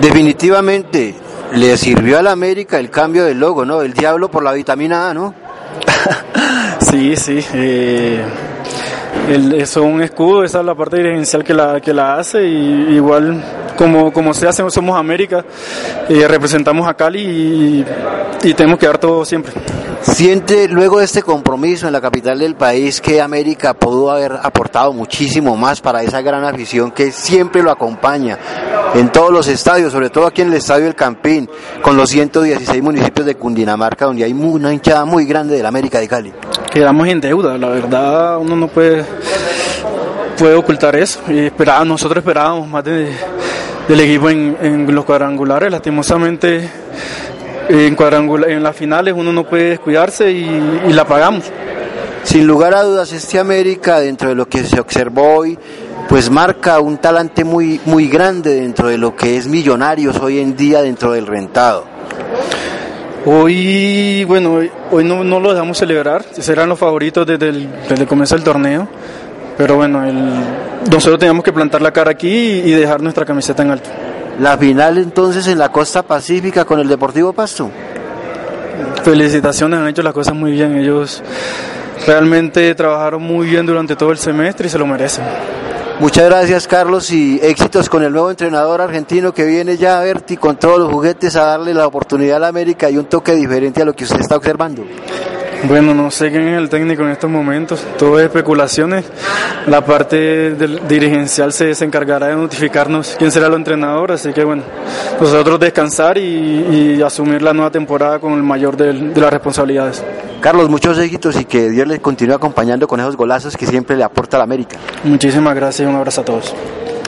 Definitivamente le sirvió a la América el cambio del logo, ¿no? El diablo por la vitamina A, ¿no? sí, sí. Eh, eso es un escudo, esa es la parte dirigencial que la, que la hace y igual como, como se hace, somos América, eh, representamos a Cali y, y tenemos que dar todo siempre. ¿Siente luego de este compromiso en la capital del país que América pudo haber aportado muchísimo más para esa gran afición que siempre lo acompaña en todos los estadios, sobre todo aquí en el Estadio del Campín, con los 116 municipios de Cundinamarca, donde hay una hinchada muy grande de la América de Cali? Quedamos en deuda, la verdad uno no puede, puede ocultar eso. Y nosotros esperábamos más de, del equipo en los cuadrangulares, lastimosamente en, en las finales uno no puede descuidarse y, la pagamos. Sin lugar a dudas, este América, dentro de lo que se observó hoy, pues marca un talante muy, muy grande dentro de lo que es Millonarios hoy en día dentro del rentado. Hoy, bueno, hoy, no, no, lo dejamos celebrar, serán los favoritos desde el, desde el comienzo del torneo, pero bueno, el, nosotros teníamos que plantar la cara aquí y dejar nuestra camiseta en alto. La final entonces en la costa pacífica con el Deportivo Pasto. Felicitaciones, han hecho las cosas muy bien. Ellos realmente trabajaron muy bien durante todo el semestre y se lo merecen. Muchas gracias Carlos y éxitos con el nuevo entrenador argentino que viene ya a Berti con todos los juguetes a darle la oportunidad a la América y un toque diferente a lo que usted está observando. Bueno, no sé quién es el técnico en estos momentos, todo es especulaciones. La parte del dirigencial se, encargará de notificarnos quién será el entrenador, así que bueno, nosotros descansar y, asumir la nueva temporada con el mayor de, de las responsabilidades. Carlos, muchos éxitos y que Dios les continúe acompañando con esos golazos que siempre le aporta a la América. Muchísimas gracias y un abrazo a todos.